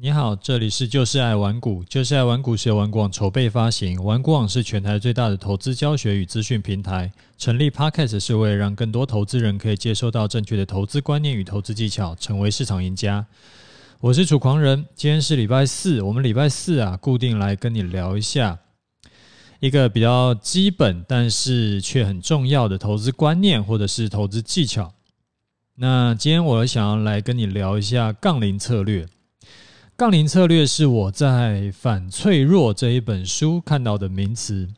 你好，这里是就是爱玩股，就是爱玩股是由玩股网筹备发行，玩股网是全台最大的投资教学与资讯平台。成立 Podcast 是为了让更多投资人可以接收到正确的投资观念与投资技巧，成为市场赢家。我是楚狂人，今天是礼拜四，我们礼拜四啊，固定来跟你聊一下一个比较基本但是却很重要的投资观念或者是投资技巧。那今天我想要来跟你聊一下杠铃策略。杠铃策略是我在《反脆弱》这一本书看到的名词，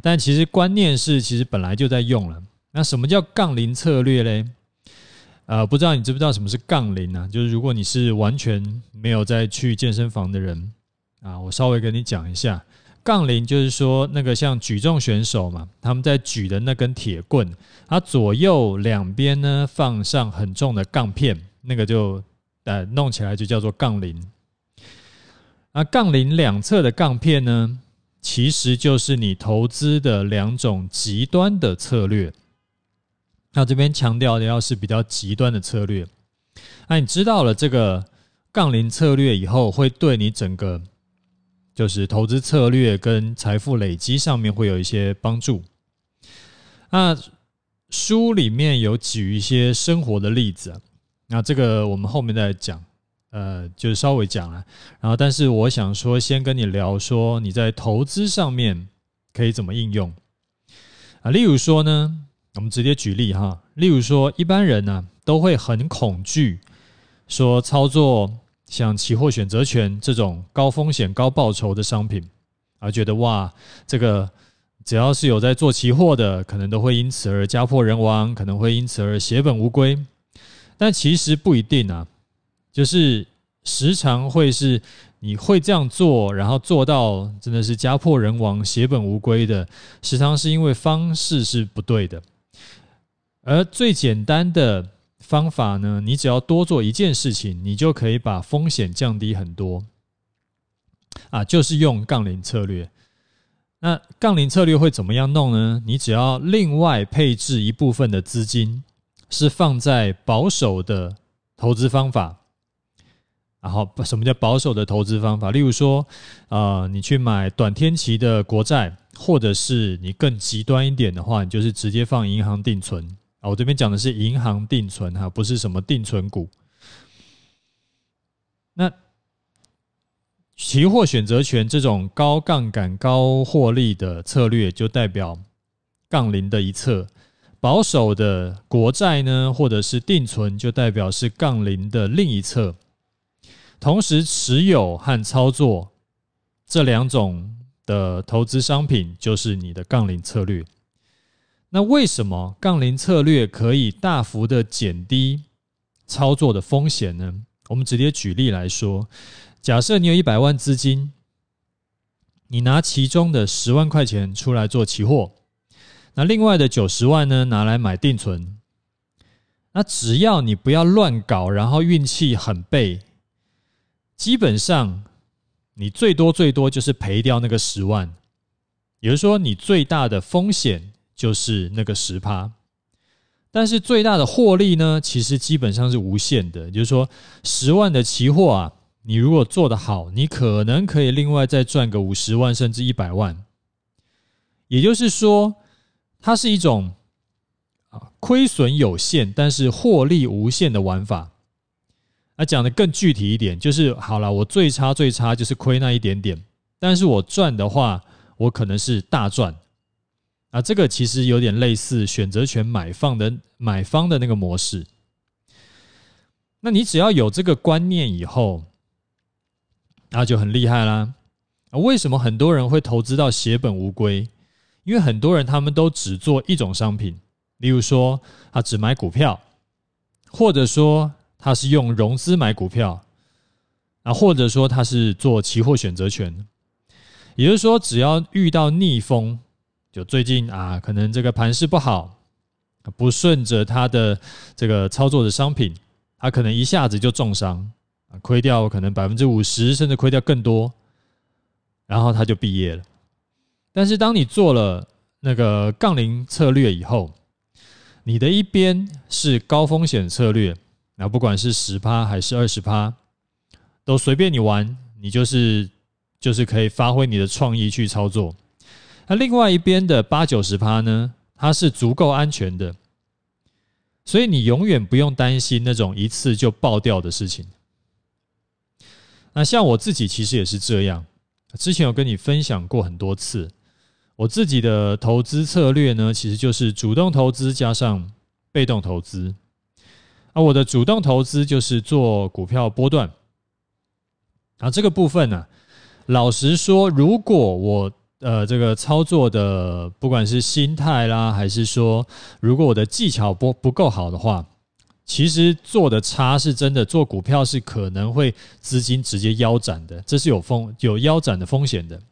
但其实观念是其实本来就在用了。那什么叫杠铃策略嘞？呃，不知道你知不知道什么是杠铃呢？就是如果你是完全没有再去健身房的人啊，我稍微跟你讲一下，杠铃就是说那个像举重选手嘛，他们在举的那根铁棍，它左右两边呢放上很重的杠片，那个就。呃，弄起来就叫做杠铃。那杠铃两侧的杠片呢，其实就是你投资的两种极端的策略。那这边强调的要是比较极端的策略。那你知道了这个杠铃策略以后，会对你整个就是投资策略跟财富累积上面会有一些帮助。那书里面有举一些生活的例子。那这个我们后面再讲，呃，就是稍微讲了。然后，但是我想说，先跟你聊说你在投资上面可以怎么应用啊？例如说呢，我们直接举例哈。例如说，一般人呢、都会很恐惧说操作像期货选择权这种高风险高报酬的商品，而觉得哇，这个只要是有在做期货的，可能都会因此而家破人亡，可能会因此而血本无归。但其实不一定啊，就是时常会是你会这样做，然后做到真的是家破人亡、血本无归的，时常是因为方式是不对的。而最简单的方法呢，你只要多做一件事情，你就可以把风险降低很多。啊，就是用杠铃策略。那杠铃策略会怎么样弄呢？你只要另外配置一部分的资金。是放在保守的投资方法，然后什么叫保守的投资方法？例如说，呃，你去买短天期的国债，或者是你更极端一点的话，你就是直接放银行定存啊。我这边讲的是银行定存哈，不是什么定存股。那期货选择权这种高杠杆、高获利的策略，就代表杠铃的一侧。保守的国债呢，或者是定存，就代表是杠铃的另一侧。同时持有和操作这两种的投资商品，就是你的杠铃策略。那为什么杠铃策略可以大幅的减低操作的风险呢？我们直接举例来说，假设你有一百万资金，你拿其中的十万块钱出来做期货。那另外的九十万呢，拿来买定存。那只要你不要乱搞，然后运气很背，基本上你最多最多就是赔掉那个十万。也就是说，你最大的风险就是那个十趴，但是最大的获利呢，其实基本上是无限的。也就是说，十万的期货啊，你如果做得好，你可能可以另外再赚个五十万甚至一百万。也就是说。它是一种啊亏损有限，但是获利无限的玩法。那讲的更具体一点，就是好了，我最差最差就是亏那一点点，但是我赚的话，我可能是大赚。啊，这个其实有点类似选择权买方的买方的那个模式。那你只要有这个观念以后，那就很厉害啦。啊，为什么很多人会投资到血本无归？因为很多人他们都只做一种商品，例如说他只买股票，或者说他是用融资买股票，啊，或者说他是做期货选择权。也就是说，只要遇到逆风，就最近啊，可能这个盘势不好，不顺着他的这个操作的商品，他可能一下子就重伤，亏掉可能百分之五十，甚至亏掉更多，然后他就毕业了。但是当你做了那个杠铃策略以后，你的一边是高风险策略，那不管是十趴还是二十趴，都随便你玩，你就是就是可以发挥你的创意去操作。那另外一边的八九十趴呢，它是足够安全的，所以你永远不用担心那种一次就爆掉的事情。那像我自己其实也是这样，之前有跟你分享过很多次，我自己的投资策略呢，其实就是主动投资加上被动投资。而我的主动投资就是做股票波段。啊，这个部分呢、老实说，如果我呃这个操作的不管是心态啦，还是说如果我的技巧不不够好的话，其实做的差是真的，做股票是可能会资金直接腰斩的，这是有风有腰斩的风险的。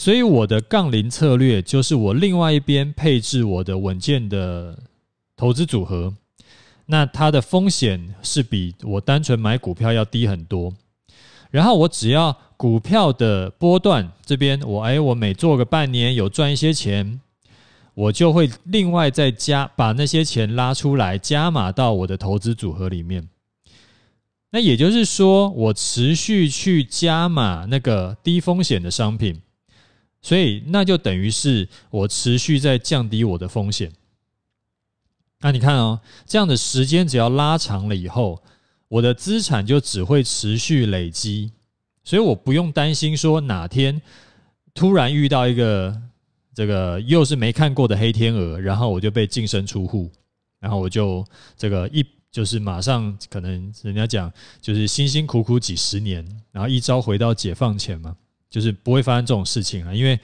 所以我的杠铃策略就是我另外一边配置我的稳健的投资组合，那它的风险是比我单纯买股票要低很多。然后我只要股票的波段这边，我哎，我每做个半年有赚一些钱，我就会另外再加把那些钱拉出来加码到我的投资组合里面。那也就是说，我持续去加码那个低风险的商品，所以那就等于是我持续在降低我的风险。那你看哦，这样的时间只要拉长了以后。我的资产就只会持续累积，所以我不用担心说哪天突然遇到一个这个又是没看过的黑天鹅，然后我就被净身出户，然后我就这个一就是马上可能人家讲就是辛辛苦苦几十年，然后一朝回到解放前嘛，就是不会发生这种事情啊，因为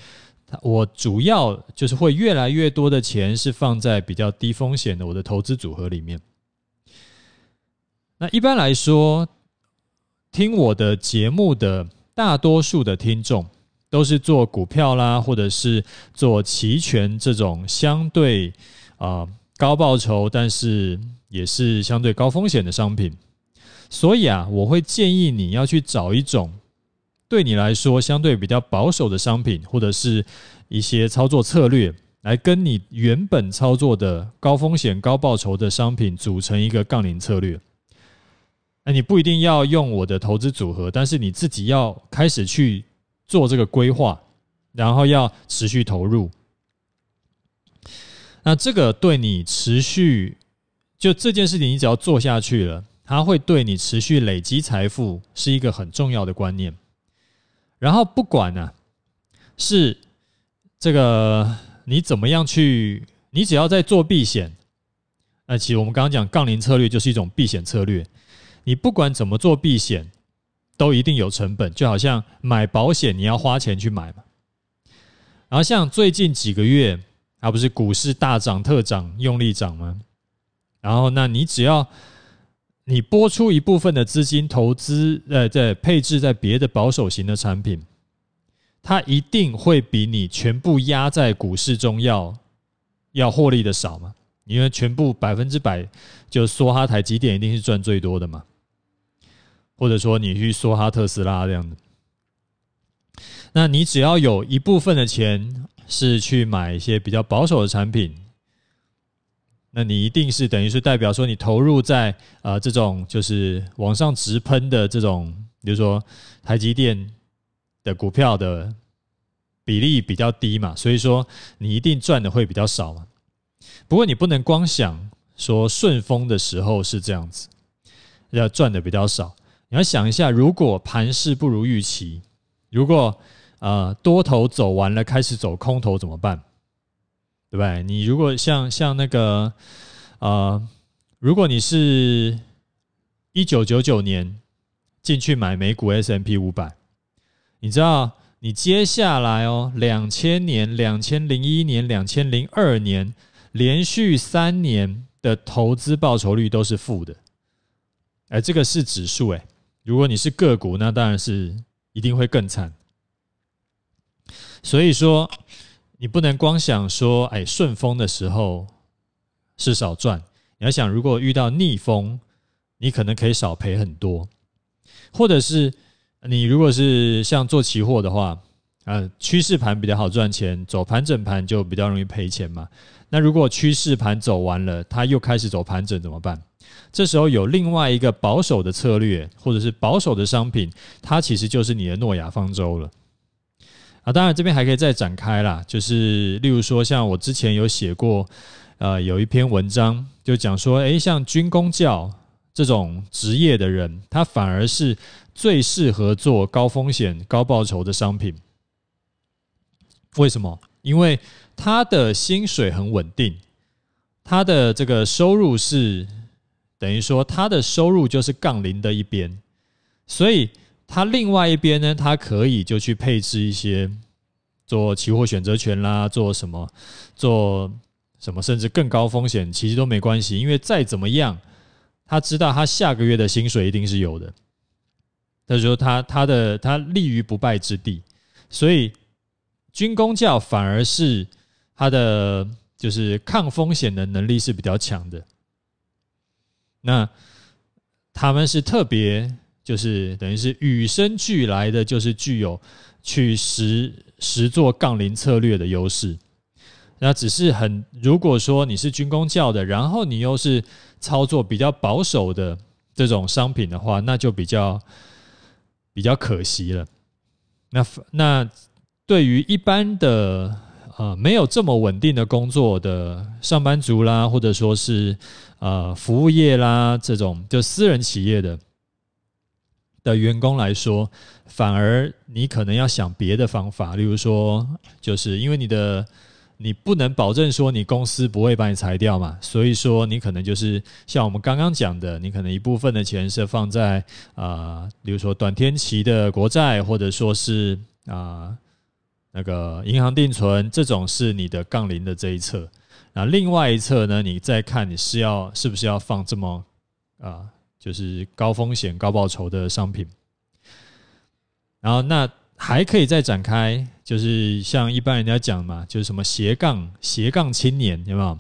我主要就是会越来越多的钱是放在比较低风险的我的投资组合里面。那一般来说，听我的节目的大多数的听众都是做股票啦，或者是做期权这种相对啊高报酬，但是也是相对高风险的商品。所以啊，我会建议你要去找一种对你来说相对比较保守的商品，或者是一些操作策略，来跟你原本操作的高风险高报酬的商品组成一个杠铃策略。那你不一定要用我的投资组合，但是你自己要开始去做这个规划，然后要持续投入。那这个对你持续就这件事情，你只要做下去了，它会对你持续累积财富是一个很重要的观念。然后不管呢、是这个你怎么样去，你只要在做避险，那其实我们刚刚讲杠铃策略就是一种避险策略。你不管怎么做避险，都一定有成本，就好像买保险，你要花钱去买嘛。然后像最近几个月，还不是股市大涨特涨，用力涨吗？然后那你只要你拨出一部分的资金投资，呃，在配置在别的保守型的产品，它一定会比你全部压在股市中要要获利的少嘛？因为全部百分之百就梭哈台积电一定是赚最多的嘛。或者说你去梭哈特斯拉这样的，那你只要有一部分的钱是去买一些比较保守的产品，那你一定是等于是代表说你投入在呃这种就是往上直喷的这种，比如说台积电的股票的比例比较低嘛，所以说你一定赚的会比较少嘛。不过你不能光想说顺风的时候是这样子，要赚的比较少。你要想一下，如果盘势不如预期，如果呃多头走完了，开始走空头怎么办？对？你如果像像那个呃，如果你是一九九九年进去买美股 S&P 五百，你知道你接下来哦，两千年、两千零一年、两千零二年连续三年的投资报酬率都是负的，哎，这个是指数哎。如果你是个股，那当然是一定会更惨。所以说，你不能光想说，哎，顺风的时候是少赚。你要想，如果遇到逆风，你可能可以少赔很多。或者是你如果是像做期货的话，呃，趋势盘比较好赚钱，走盘整盘就比较容易赔钱嘛。那如果趋势盘走完了，它又开始走盘整怎么办？这时候有另外一个保守的策略，或者是保守的商品，它其实就是你的诺亚方舟了。啊，当然这边还可以再展开啦，就是例如说，像我之前有写过，呃，有一篇文章就讲说，诶，像军工教这种职业的人，他反而是最适合做高风险高报酬的商品。为什么？因为他的薪水很稳定，他的这个收入是等于说他的收入就是杠铃的一边，所以他另外一边呢，他可以就去配置一些做期货选择权啦，做什么做什么，甚至更高风险，其实都没关系，因为再怎么样，他知道他下个月的薪水一定是有的。他说他他的他立于不败之地，所以。军工教反而是他的就是抗风险的能力是比较强的，那他们是特别就是等于是与生俱来的，就是具有去实实做杠铃策略的优势。那只是很，如果说你是军工教的，然后你又是操作比较保守的这种商品的话，那就比较比较可惜了。那那。对于一般的呃没有这么稳定的工作的上班族啦，或者说是呃服务业啦这种就私人企业的的员工来说，反而你可能要想别的方法，例如说，就是因为你的你不能保证说你公司不会把你裁掉嘛，所以说你可能就是像我们刚刚讲的，你可能一部分的钱是放在啊、比如说短天期的国债，或者说是啊。那个银行定存这种是你的杠铃的这一侧，那另外一侧呢，你再看你是要是不是要放这么啊，就是高风险高报酬的商品。然后那还可以再展开，就是像一般人家讲嘛，就是什么斜杠斜杠青年有没有？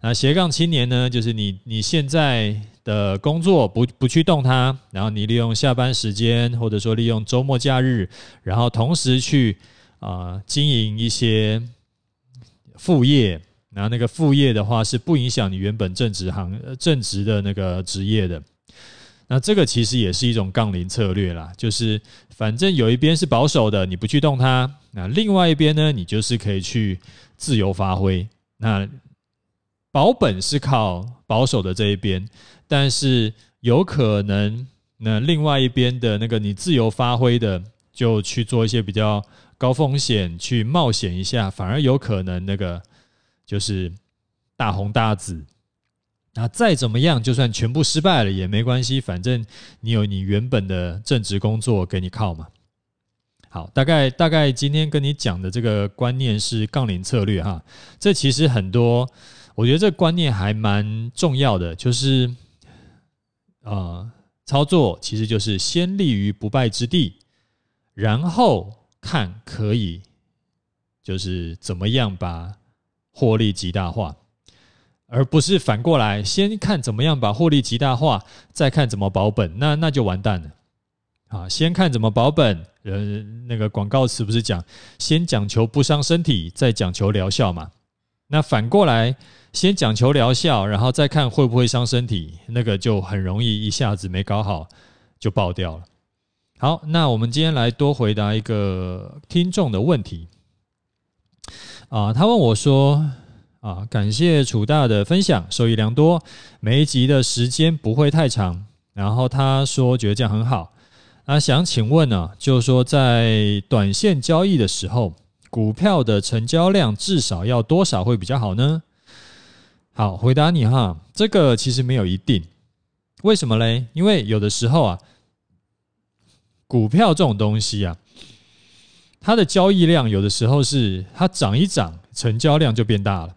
那斜杠青年呢，就是你你现在的工作不不去动它，然后你利用下班时间或者说利用周末假日，然后同时去。啊，经营一些副业，然后那个副业的话是不影响你原本正职行正职的那个职业的。那这个其实也是一种杠铃策略啦，就是反正有一边是保守的，你不去动它，那另外一边呢，你就是可以去自由发挥。那保本是靠保守的这一边，但是有可能那另外一边的那个你自由发挥的，就去做一些比较。高风险去冒险一下，反而有可能那个就是大红大紫。那再怎么样，就算全部失败了也没关系，反正你有你原本的正职工作给你靠嘛。好，大概大概今天跟你讲的这个观念是杠铃策略哈。这其实很多，我觉得这观念还蛮重要的，就是呃，操作其实就是先立于不败之地，然后。看可以，就是怎么样把获利极大化，而不是反过来先看怎么样把获利极大化，再看怎么保本，那那就完蛋了。啊，先看怎么保本，呃，那个广告词不是讲先讲求不伤身体，再讲求疗效嘛？那反过来，先讲求疗效，然后再看会不会伤身体，那个就很容易一下子没搞好就爆掉了。好，那我们今天来多回答一个听众的问题啊，他问我说啊，感谢楚大的分享，受益良多，每一集的时间不会太长。然后他说觉得这样很好，那想请问呢，就是说在短线交易的时候，股票的成交量至少要多少会比较好呢？好，回答你哈，这个其实没有一定，为什么嘞？因为有的时候啊。股票这种东西啊，它的交易量有的时候是它涨一涨，成交量就变大了。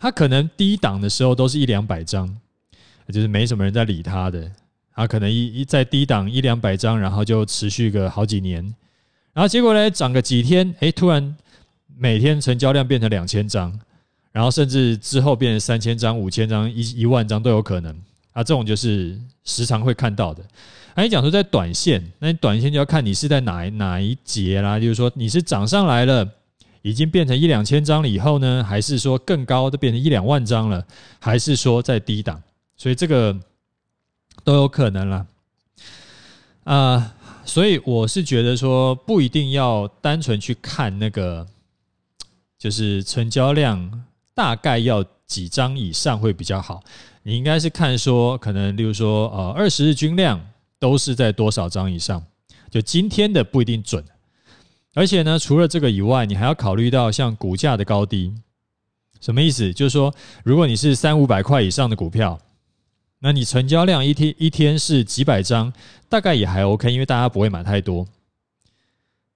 它可能低档的时候都是一两百张，就是没什么人在理它的。他可能一一在低档一两百张，然后就持续个好几年，然后结果呢，涨个几天，诶，突然每天成交量变成两千张，然后甚至之后变成三千张、五千张、一一万张都有可能。啊，这种就是时常会看到的。那你讲说在短线，那你短线就要看你是在哪哪一节啦，就是说你是涨上来了，已经变成一两千张了以后呢，还是说更高的变成一两万张了，还是说在低档？所以这个都有可能了。啊、所以我是觉得说不一定要单纯去看那个，就是成交量大概要几张以上会比较好。你应该是看说，可能例如说，呃，二十日均量都是在多少张以上？就今天的不一定准。而且呢，除了这个以外，你还要考虑到像股价的高低。什么意思？就是说，如果你是三五百块以上的股票，那你成交量一天一天是几百张，大概也还 OK，因为大家不会买太多。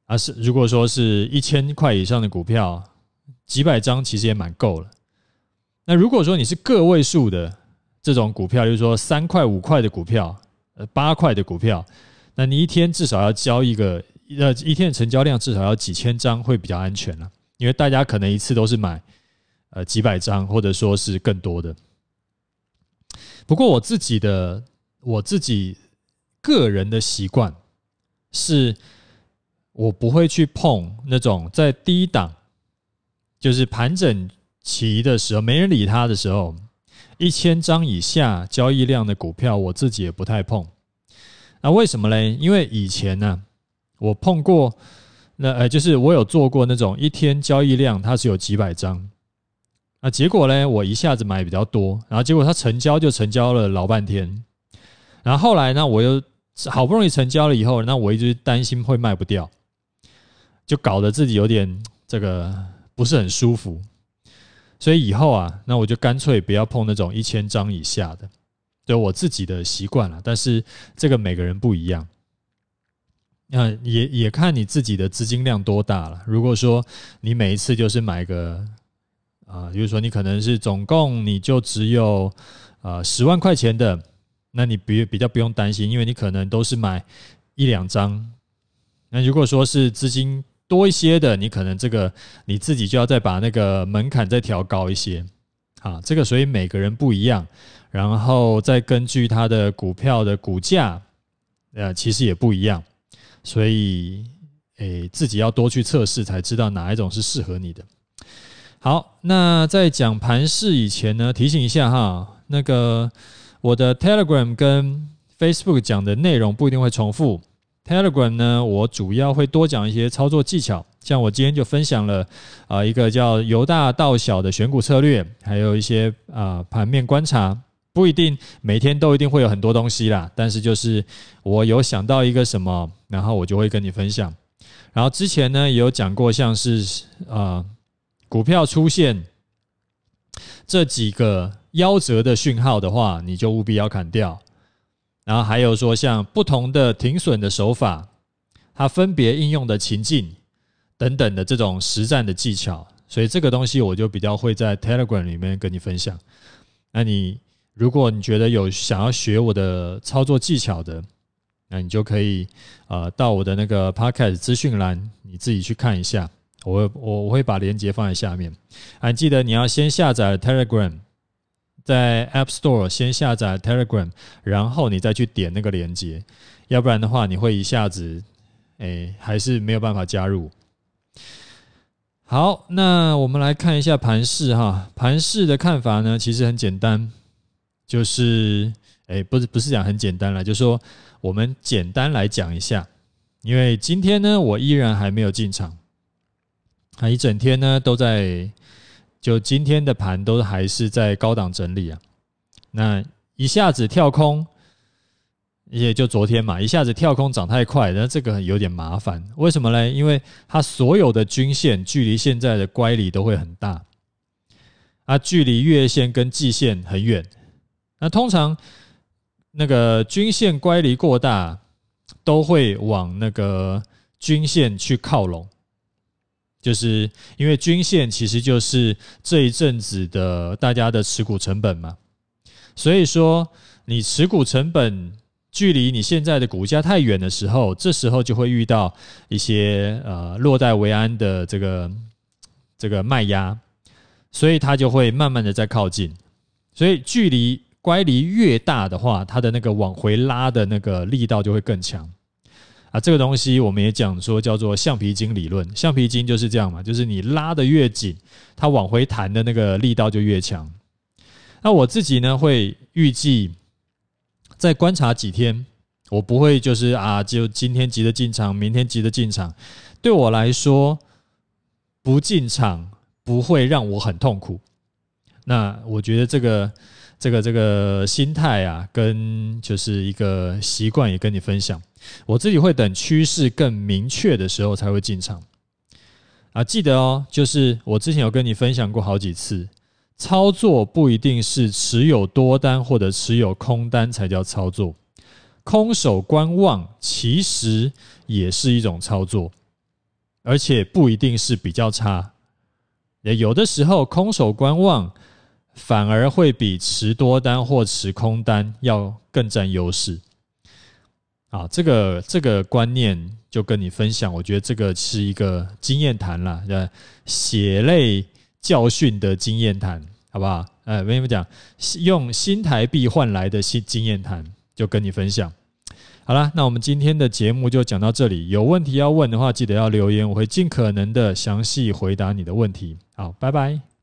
而是如果说是一千块以上的股票，几百张其实也蛮够了。那如果说你是个位数的这种股票，就是说三块五块的股票，呃八块的股票，那你一天至少要交一个。呃，一天的成交量至少要几千张会比较安全了，因为大家可能一次都是买呃几百张，或者说是更多的。不过我自己的我自己个人的习惯是，我不会去碰那种在低档，就是盘整期的时候没人理它的时候，一千张以下交易量的股票，我自己也不太碰。那为什么嘞？因为以前呢。我碰过，那呃，就是我有做过那种一天交易量，它是有几百张，那结果呢，我一下子买比较多，然后结果它成交就成交了老半天，然后后来呢，我又好不容易成交了以后，那我一直担心会卖不掉，就搞得自己有点这个不是很舒服，所以以后啊，那我就干脆不要碰那种一千张以下的，对我自己的习惯了，但是这个每个人不一样。那也也看你自己的资金量多大了。如果说你每一次就是买个啊，比如说你可能是总共你就只有啊十万块钱的，那你比比较不用担心，因为你可能都是买一两张。那如果说是资金多一些的，你可能这个你自己就要再把那个门槛再调高一些。啊，这个所以每个人不一样，然后再根据他的股票的股价，呃，其实也不一样。所以，诶，自己要多去测试，才知道哪一种是适合你的。好，那在讲盘势以前呢，提醒一下哈，那个我的 Telegram 跟 Facebook 讲的内容不一定会重复。Telegram 呢，我主要会多讲一些操作技巧，像我今天就分享了啊一个叫由大到小的选股策略，还有一些啊盘面观察。不一定每天都一定会有很多东西啦，但是就是我有想到一个什么，然后我就会跟你分享。然后之前呢也有讲过，像是啊股票出现这几个夭折的讯号的话，你就务必要砍掉。然后还有说像不同的停损的手法，它分别应用的情境等等的这种实战的技巧，所以这个东西我就比较会在 Telegram 里面跟你分享。那你。如果你觉得有想要学我的操作技巧的，那你就可以呃到我的那个 Podcast 资讯栏，你自己去看一下。我我我会把链接放在下面。还记得你要先下载 Telegram，在 App Store 先下载 Telegram，然后你再去点那个链接，要不然的话你会一下子诶还是没有办法加入。好，那我们来看一下盘势哈，盘势的看法呢，其实很简单。就是，哎，不是不是讲很简单了，就是说我们简单来讲一下，因为今天呢，我依然还没有进场，啊，一整天呢都在，就今天的盘都还是在高档整理啊，那一下子跳空，也就昨天嘛，一下子跳空涨太快，那这个有点麻烦，为什么呢？因为它所有的均线距离现在的乖离都会很大，啊，距离月线跟季线很远。那通常，那个均线乖离过大，都会往那个均线去靠拢，就是因为均线其实就是这一阵子的大家的持股成本嘛。所以说，你持股成本距离你现在的股价太远的时候，这时候就会遇到一些呃落袋为安的这个这个卖压，所以它就会慢慢的在靠近，所以距离。乖离越大的话，它的那个往回拉的那个力道就会更强啊。这个东西我们也讲说叫做橡皮筋理论，橡皮筋就是这样嘛，就是你拉得越紧，它往回弹的那个力道就越强。那我自己呢，会预计再观察几天，我不会就是啊，就今天急着进场，明天急着进场。对我来说，不进场不会让我很痛苦。那我觉得这个这个这个心态啊，跟就是一个习惯，也跟你分享。我自己会等趋势更明确的时候才会进场。啊，记得哦，就是我之前有跟你分享过好几次。操作不一定是持有多单或者持有空单才叫操作，空手观望其实也是一种操作，而且不一定是比较差。也有的时候空手观望反而会比持多单或持空单要更占优势。啊，这个这个观念就跟你分享，我觉得这个是一个经验谈啦，血泪。教训的经验谈，好不好？哎，我跟你们讲，用新台币换来的新经验谈，就跟你分享。好了，那我们今天的节目就讲到这里。有问题要问的话，记得要留言，我会尽可能的详细回答你的问题。好，拜拜。